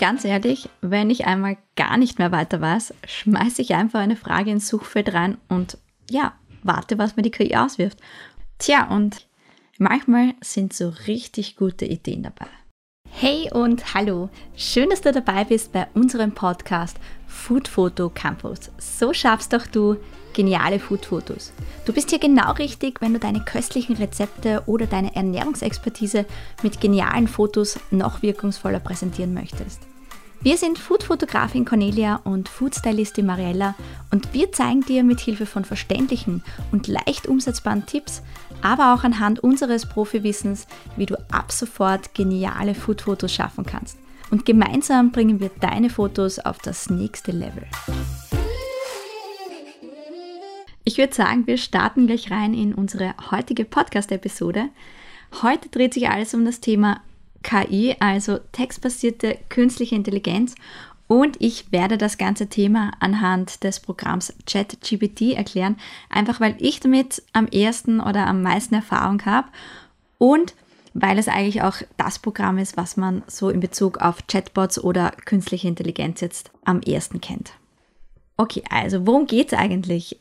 ganz ehrlich, wenn ich einmal gar nicht mehr weiter weiß, schmeiße ich einfach eine Frage ins Suchfeld rein und ja, warte, was mir die KI auswirft. Tja, und manchmal sind so richtig gute Ideen dabei. Hey und hallo, schön, dass du dabei bist bei unserem Podcast Food Photo Campus. So schaffst doch du geniale Foodfotos. Du bist hier genau richtig, wenn du deine köstlichen Rezepte oder deine Ernährungsexpertise mit genialen Fotos noch wirkungsvoller präsentieren möchtest. Wir sind Foodfotografin Cornelia und Foodstylistin Mariella und wir zeigen dir mit Hilfe von verständlichen und leicht umsetzbaren Tipps, aber auch anhand unseres Profiwissens, wie du ab sofort geniale Foodfotos schaffen kannst. Und gemeinsam bringen wir deine Fotos auf das nächste Level. Ich würde sagen, wir starten gleich rein in unsere heutige Podcast-Episode. Heute dreht sich alles um das Thema KI, also textbasierte künstliche Intelligenz. Und ich werde das ganze Thema anhand des Programms ChatGPT erklären, einfach weil ich damit am ersten oder am meisten Erfahrung habe und weil es eigentlich auch das Programm ist, was man so in Bezug auf Chatbots oder künstliche Intelligenz jetzt am ersten kennt. Okay, also worum geht es eigentlich?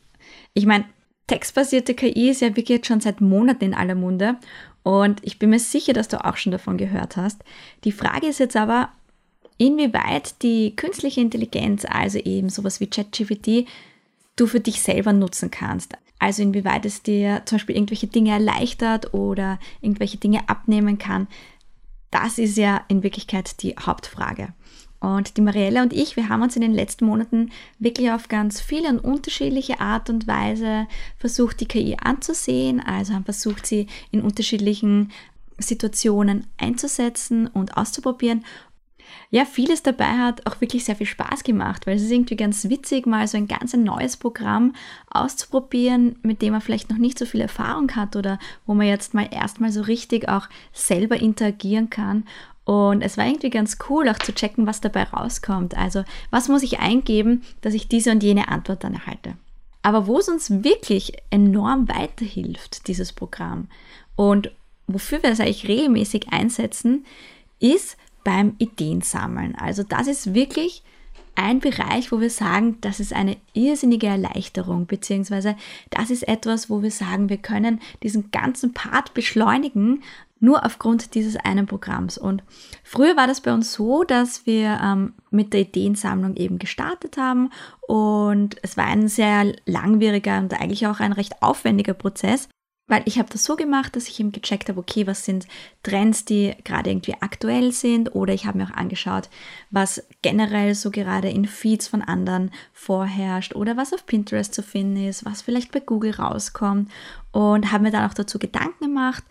Ich meine, textbasierte KI ist ja wirklich jetzt schon seit Monaten in aller Munde und ich bin mir sicher, dass du auch schon davon gehört hast. Die Frage ist jetzt aber, inwieweit die künstliche Intelligenz, also eben sowas wie ChatGPT, du für dich selber nutzen kannst. Also inwieweit es dir zum Beispiel irgendwelche Dinge erleichtert oder irgendwelche Dinge abnehmen kann. Das ist ja in Wirklichkeit die Hauptfrage. Und die Mariella und ich, wir haben uns in den letzten Monaten wirklich auf ganz viele und unterschiedliche Art und Weise versucht, die KI anzusehen. Also haben versucht, sie in unterschiedlichen Situationen einzusetzen und auszuprobieren. Ja, vieles dabei hat auch wirklich sehr viel Spaß gemacht, weil es ist irgendwie ganz witzig, mal so ein ganz neues Programm auszuprobieren, mit dem man vielleicht noch nicht so viel Erfahrung hat oder wo man jetzt mal erstmal so richtig auch selber interagieren kann und es war irgendwie ganz cool, auch zu checken, was dabei rauskommt. Also, was muss ich eingeben, dass ich diese und jene Antwort dann erhalte. Aber wo es uns wirklich enorm weiterhilft, dieses Programm, und wofür wir es eigentlich regelmäßig einsetzen, ist beim Ideensammeln. Also das ist wirklich ein Bereich, wo wir sagen, das ist eine irrsinnige Erleichterung, beziehungsweise das ist etwas, wo wir sagen, wir können diesen ganzen Part beschleunigen, nur aufgrund dieses einen Programms. Und früher war das bei uns so, dass wir ähm, mit der Ideensammlung eben gestartet haben. Und es war ein sehr langwieriger und eigentlich auch ein recht aufwendiger Prozess, weil ich habe das so gemacht, dass ich eben gecheckt habe, okay, was sind Trends, die gerade irgendwie aktuell sind? Oder ich habe mir auch angeschaut, was generell so gerade in Feeds von anderen vorherrscht oder was auf Pinterest zu finden ist, was vielleicht bei Google rauskommt. Und habe mir dann auch dazu Gedanken gemacht,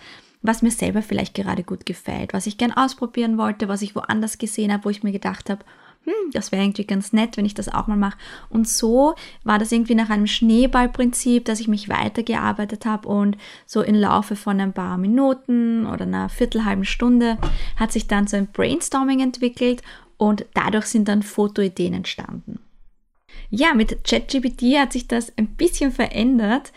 was mir selber vielleicht gerade gut gefällt, was ich gern ausprobieren wollte, was ich woanders gesehen habe, wo ich mir gedacht habe, hm, das wäre irgendwie ganz nett, wenn ich das auch mal mache. Und so war das irgendwie nach einem Schneeballprinzip, dass ich mich weitergearbeitet habe und so im Laufe von ein paar Minuten oder einer viertelhalben Stunde hat sich dann so ein Brainstorming entwickelt und dadurch sind dann Fotoideen entstanden. Ja, mit ChatGPT hat sich das ein bisschen verändert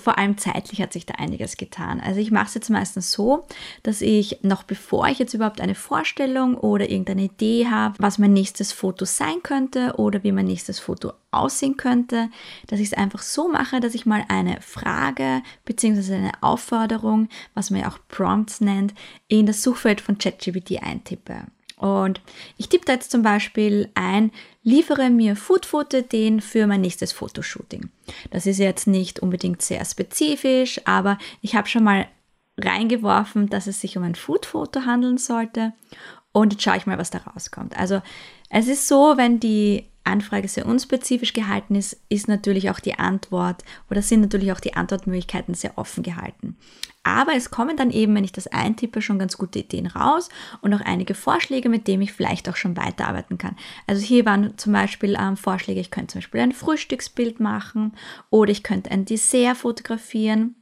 vor allem zeitlich hat sich da einiges getan. Also ich mache es jetzt meistens so, dass ich noch bevor ich jetzt überhaupt eine Vorstellung oder irgendeine Idee habe, was mein nächstes Foto sein könnte oder wie mein nächstes Foto aussehen könnte, dass ich es einfach so mache, dass ich mal eine Frage bzw. eine Aufforderung, was man ja auch Prompts nennt, in das Suchfeld von ChatGPT eintippe. Und ich tippe da jetzt zum Beispiel ein, liefere mir Food-Foto-Ideen für mein nächstes Fotoshooting. Das ist jetzt nicht unbedingt sehr spezifisch, aber ich habe schon mal reingeworfen, dass es sich um ein Food-Foto handeln sollte. Und jetzt schaue ich mal, was da rauskommt. Also es ist so, wenn die Anfrage sehr unspezifisch gehalten ist, ist natürlich auch die Antwort oder sind natürlich auch die Antwortmöglichkeiten sehr offen gehalten. Aber es kommen dann eben, wenn ich das eintippe, schon ganz gute Ideen raus und auch einige Vorschläge, mit denen ich vielleicht auch schon weiterarbeiten kann. Also hier waren zum Beispiel ähm, Vorschläge, ich könnte zum Beispiel ein Frühstücksbild machen oder ich könnte ein Dessert fotografieren.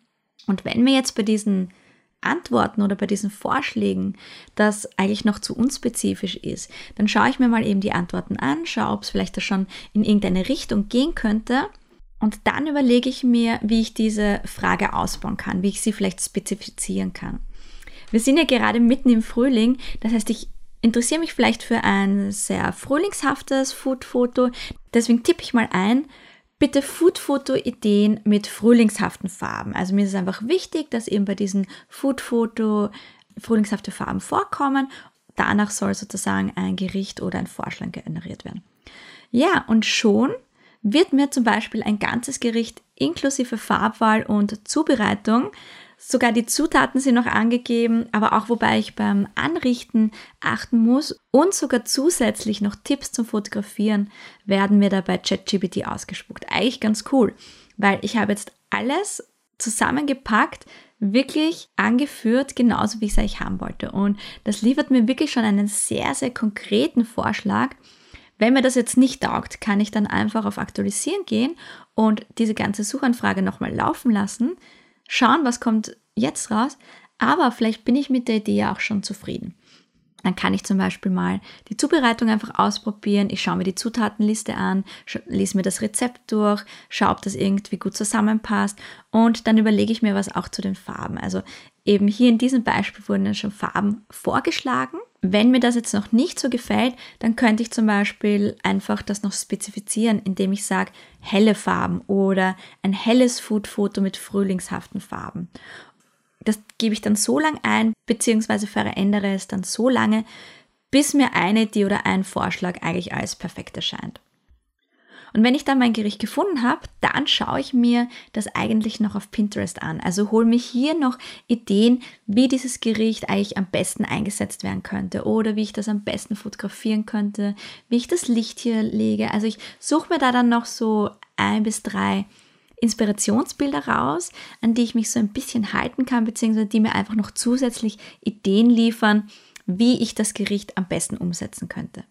Und wenn mir jetzt bei diesen Antworten oder bei diesen Vorschlägen das eigentlich noch zu unspezifisch ist, dann schaue ich mir mal eben die Antworten an, schaue, ob es vielleicht da schon in irgendeine Richtung gehen könnte und dann überlege ich mir, wie ich diese Frage ausbauen kann, wie ich sie vielleicht spezifizieren kann. Wir sind ja gerade mitten im Frühling, das heißt, ich interessiere mich vielleicht für ein sehr frühlingshaftes Foodfoto. Deswegen tippe ich mal ein, bitte Foodfoto-Ideen mit frühlingshaften Farben. Also mir ist es einfach wichtig, dass eben bei diesen Foodfoto frühlingshafte Farben vorkommen. Danach soll sozusagen ein Gericht oder ein Vorschlag generiert werden. Ja, und schon wird mir zum Beispiel ein ganzes Gericht inklusive Farbwahl und Zubereitung Sogar die Zutaten sind noch angegeben, aber auch wobei ich beim Anrichten achten muss und sogar zusätzlich noch Tipps zum Fotografieren werden mir da bei ChatGPT ausgespuckt. Eigentlich ganz cool, weil ich habe jetzt alles zusammengepackt, wirklich angeführt, genauso wie ich es eigentlich haben wollte. Und das liefert mir wirklich schon einen sehr, sehr konkreten Vorschlag. Wenn mir das jetzt nicht taugt, kann ich dann einfach auf Aktualisieren gehen und diese ganze Suchanfrage nochmal laufen lassen, schauen, was kommt jetzt raus, aber vielleicht bin ich mit der Idee auch schon zufrieden. Dann kann ich zum Beispiel mal die Zubereitung einfach ausprobieren. Ich schaue mir die Zutatenliste an, lese mir das Rezept durch, schaue, ob das irgendwie gut zusammenpasst und dann überlege ich mir was auch zu den Farben. Also eben hier in diesem Beispiel wurden dann schon Farben vorgeschlagen. Wenn mir das jetzt noch nicht so gefällt, dann könnte ich zum Beispiel einfach das noch spezifizieren, indem ich sage helle Farben oder ein helles Foodfoto mit frühlingshaften Farben. Das gebe ich dann so lange ein, beziehungsweise verändere es dann so lange, bis mir eine Idee oder ein Vorschlag eigentlich als perfekt erscheint. Und wenn ich dann mein Gericht gefunden habe, dann schaue ich mir das eigentlich noch auf Pinterest an. Also hole mir hier noch Ideen, wie dieses Gericht eigentlich am besten eingesetzt werden könnte oder wie ich das am besten fotografieren könnte, wie ich das Licht hier lege. Also ich suche mir da dann noch so ein bis drei Inspirationsbilder raus, an die ich mich so ein bisschen halten kann, beziehungsweise die mir einfach noch zusätzlich Ideen liefern, wie ich das Gericht am besten umsetzen könnte.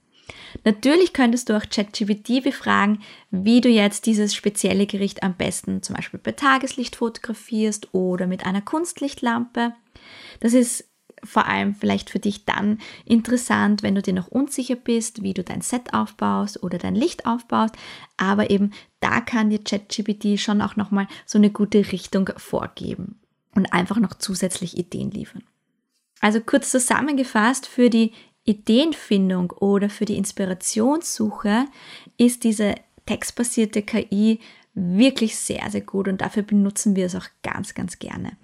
Natürlich könntest du auch ChatGPT befragen, wie du jetzt dieses spezielle Gericht am besten zum Beispiel bei Tageslicht fotografierst oder mit einer Kunstlichtlampe. Das ist vor allem vielleicht für dich dann interessant, wenn du dir noch unsicher bist, wie du dein Set aufbaust oder dein Licht aufbaust. Aber eben da kann dir ChatGPT schon auch nochmal so eine gute Richtung vorgeben und einfach noch zusätzlich Ideen liefern. Also kurz zusammengefasst, für die Ideenfindung oder für die Inspirationssuche ist diese textbasierte KI wirklich sehr, sehr gut und dafür benutzen wir es auch ganz, ganz gerne.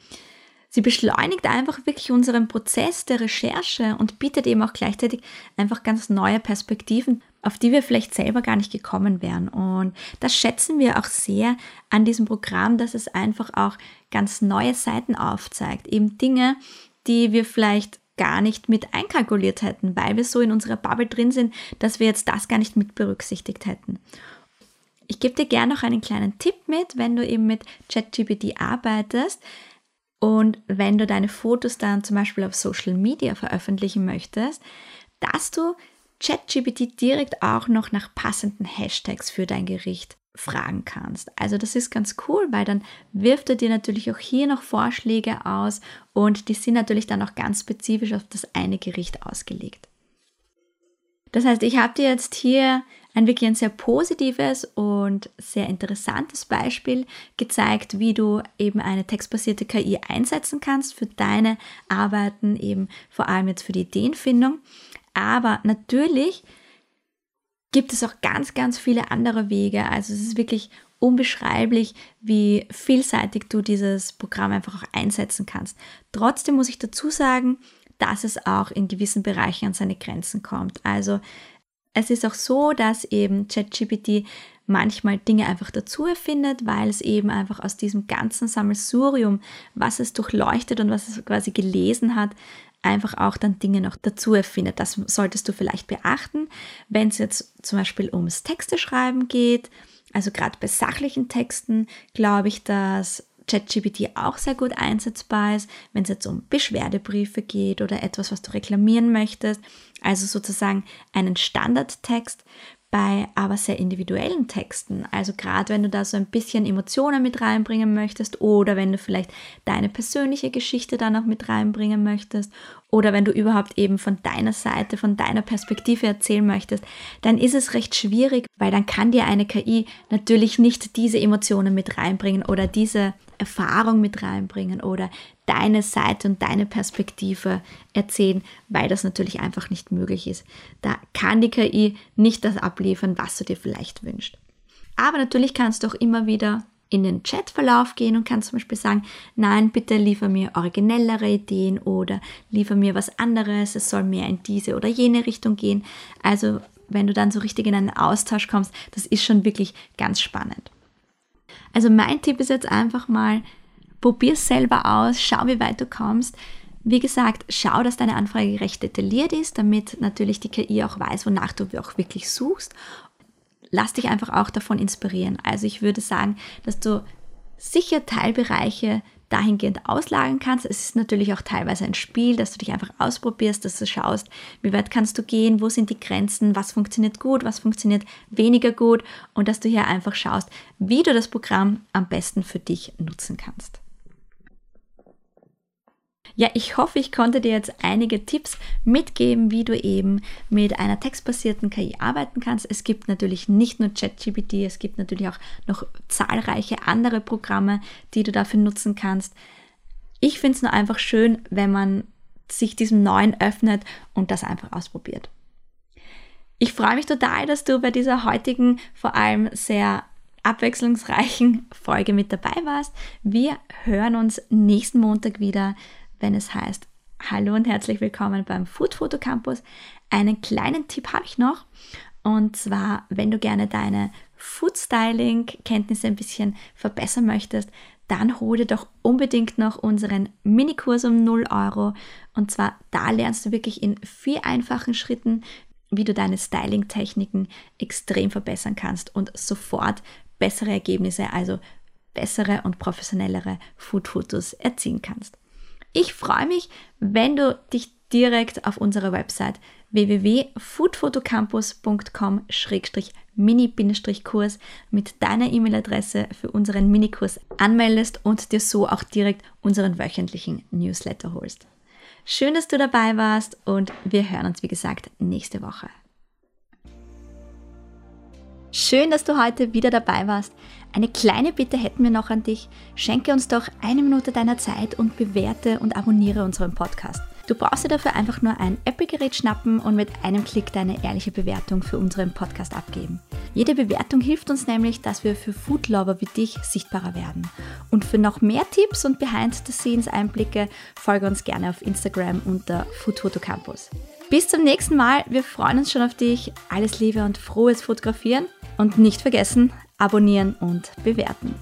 Sie beschleunigt einfach wirklich unseren Prozess der Recherche und bietet eben auch gleichzeitig einfach ganz neue Perspektiven, auf die wir vielleicht selber gar nicht gekommen wären. Und das schätzen wir auch sehr an diesem Programm, dass es einfach auch ganz neue Seiten aufzeigt. Eben Dinge, die wir vielleicht gar nicht mit einkalkuliert hätten, weil wir so in unserer Bubble drin sind, dass wir jetzt das gar nicht mit berücksichtigt hätten. Ich gebe dir gerne noch einen kleinen Tipp mit, wenn du eben mit ChatGPT arbeitest. Und wenn du deine Fotos dann zum Beispiel auf Social Media veröffentlichen möchtest, dass du ChatGPT direkt auch noch nach passenden Hashtags für dein Gericht fragen kannst. Also das ist ganz cool, weil dann wirft er dir natürlich auch hier noch Vorschläge aus und die sind natürlich dann auch ganz spezifisch auf das eine Gericht ausgelegt. Das heißt, ich habe dir jetzt hier ein wirklich ein sehr positives und sehr interessantes Beispiel gezeigt, wie du eben eine textbasierte KI einsetzen kannst für deine Arbeiten, eben vor allem jetzt für die Ideenfindung. Aber natürlich gibt es auch ganz, ganz viele andere Wege. Also es ist wirklich unbeschreiblich, wie vielseitig du dieses Programm einfach auch einsetzen kannst. Trotzdem muss ich dazu sagen, dass es auch in gewissen Bereichen an seine Grenzen kommt. Also es ist auch so, dass eben ChatGPT manchmal Dinge einfach dazu erfindet, weil es eben einfach aus diesem ganzen Sammelsurium, was es durchleuchtet und was es quasi gelesen hat, einfach auch dann Dinge noch dazu erfindet. Das solltest du vielleicht beachten, wenn es jetzt zum Beispiel ums Texte schreiben geht. Also gerade bei sachlichen Texten glaube ich, dass ChatGPT auch sehr gut einsetzbar ist, wenn es jetzt um Beschwerdebriefe geht oder etwas, was du reklamieren möchtest. Also sozusagen einen Standardtext bei aber sehr individuellen Texten. Also gerade wenn du da so ein bisschen Emotionen mit reinbringen möchtest oder wenn du vielleicht deine persönliche Geschichte da noch mit reinbringen möchtest oder wenn du überhaupt eben von deiner Seite, von deiner Perspektive erzählen möchtest, dann ist es recht schwierig, weil dann kann dir eine KI natürlich nicht diese Emotionen mit reinbringen oder diese Erfahrung mit reinbringen oder deine Seite und deine Perspektive erzählen, weil das natürlich einfach nicht möglich ist. Da kann die KI nicht das abliefern, was du dir vielleicht wünschst. Aber natürlich kannst du auch immer wieder in den Chatverlauf gehen und kannst zum Beispiel sagen, nein, bitte liefer mir originellere Ideen oder liefer mir was anderes, es soll mehr in diese oder jene Richtung gehen. Also wenn du dann so richtig in einen Austausch kommst, das ist schon wirklich ganz spannend. Also mein Tipp ist jetzt einfach mal, probier es selber aus, schau, wie weit du kommst. Wie gesagt, schau, dass deine Anfrage recht detailliert ist, damit natürlich die KI auch weiß, wonach du auch wirklich suchst lass dich einfach auch davon inspirieren. Also ich würde sagen, dass du sicher Teilbereiche dahingehend auslagern kannst. Es ist natürlich auch teilweise ein Spiel, dass du dich einfach ausprobierst, dass du schaust, wie weit kannst du gehen, wo sind die Grenzen, was funktioniert gut, was funktioniert weniger gut und dass du hier einfach schaust, wie du das Programm am besten für dich nutzen kannst. Ja, ich hoffe, ich konnte dir jetzt einige Tipps mitgeben, wie du eben mit einer textbasierten KI arbeiten kannst. Es gibt natürlich nicht nur ChatGPT, es gibt natürlich auch noch zahlreiche andere Programme, die du dafür nutzen kannst. Ich finde es nur einfach schön, wenn man sich diesem Neuen öffnet und das einfach ausprobiert. Ich freue mich total, dass du bei dieser heutigen, vor allem sehr abwechslungsreichen Folge mit dabei warst. Wir hören uns nächsten Montag wieder wenn es heißt, hallo und herzlich willkommen beim Food Photo Campus. Einen kleinen Tipp habe ich noch. Und zwar, wenn du gerne deine Food Styling Kenntnisse ein bisschen verbessern möchtest, dann hol dir doch unbedingt noch unseren Minikurs um 0 Euro. Und zwar, da lernst du wirklich in vier einfachen Schritten, wie du deine Styling-Techniken extrem verbessern kannst und sofort bessere Ergebnisse, also bessere und professionellere Food-Fotos erzielen kannst. Ich freue mich, wenn du dich direkt auf unserer Website www.foodfotocampus.com-mini-kurs mit deiner E-Mail-Adresse für unseren Minikurs anmeldest und dir so auch direkt unseren wöchentlichen Newsletter holst. Schön, dass du dabei warst und wir hören uns, wie gesagt, nächste Woche. Schön, dass du heute wieder dabei warst. Eine kleine Bitte hätten wir noch an dich. Schenke uns doch eine Minute deiner Zeit und bewerte und abonniere unseren Podcast. Du brauchst dir dafür einfach nur ein Apple-Gerät schnappen und mit einem Klick deine ehrliche Bewertung für unseren Podcast abgeben. Jede Bewertung hilft uns nämlich, dass wir für Foodlover wie dich sichtbarer werden. Und für noch mehr Tipps und Behind-the-Scenes-Einblicke folge uns gerne auf Instagram unter Food Campus. Bis zum nächsten Mal. Wir freuen uns schon auf dich. Alles Liebe und frohes Fotografieren. Und nicht vergessen, abonnieren und bewerten.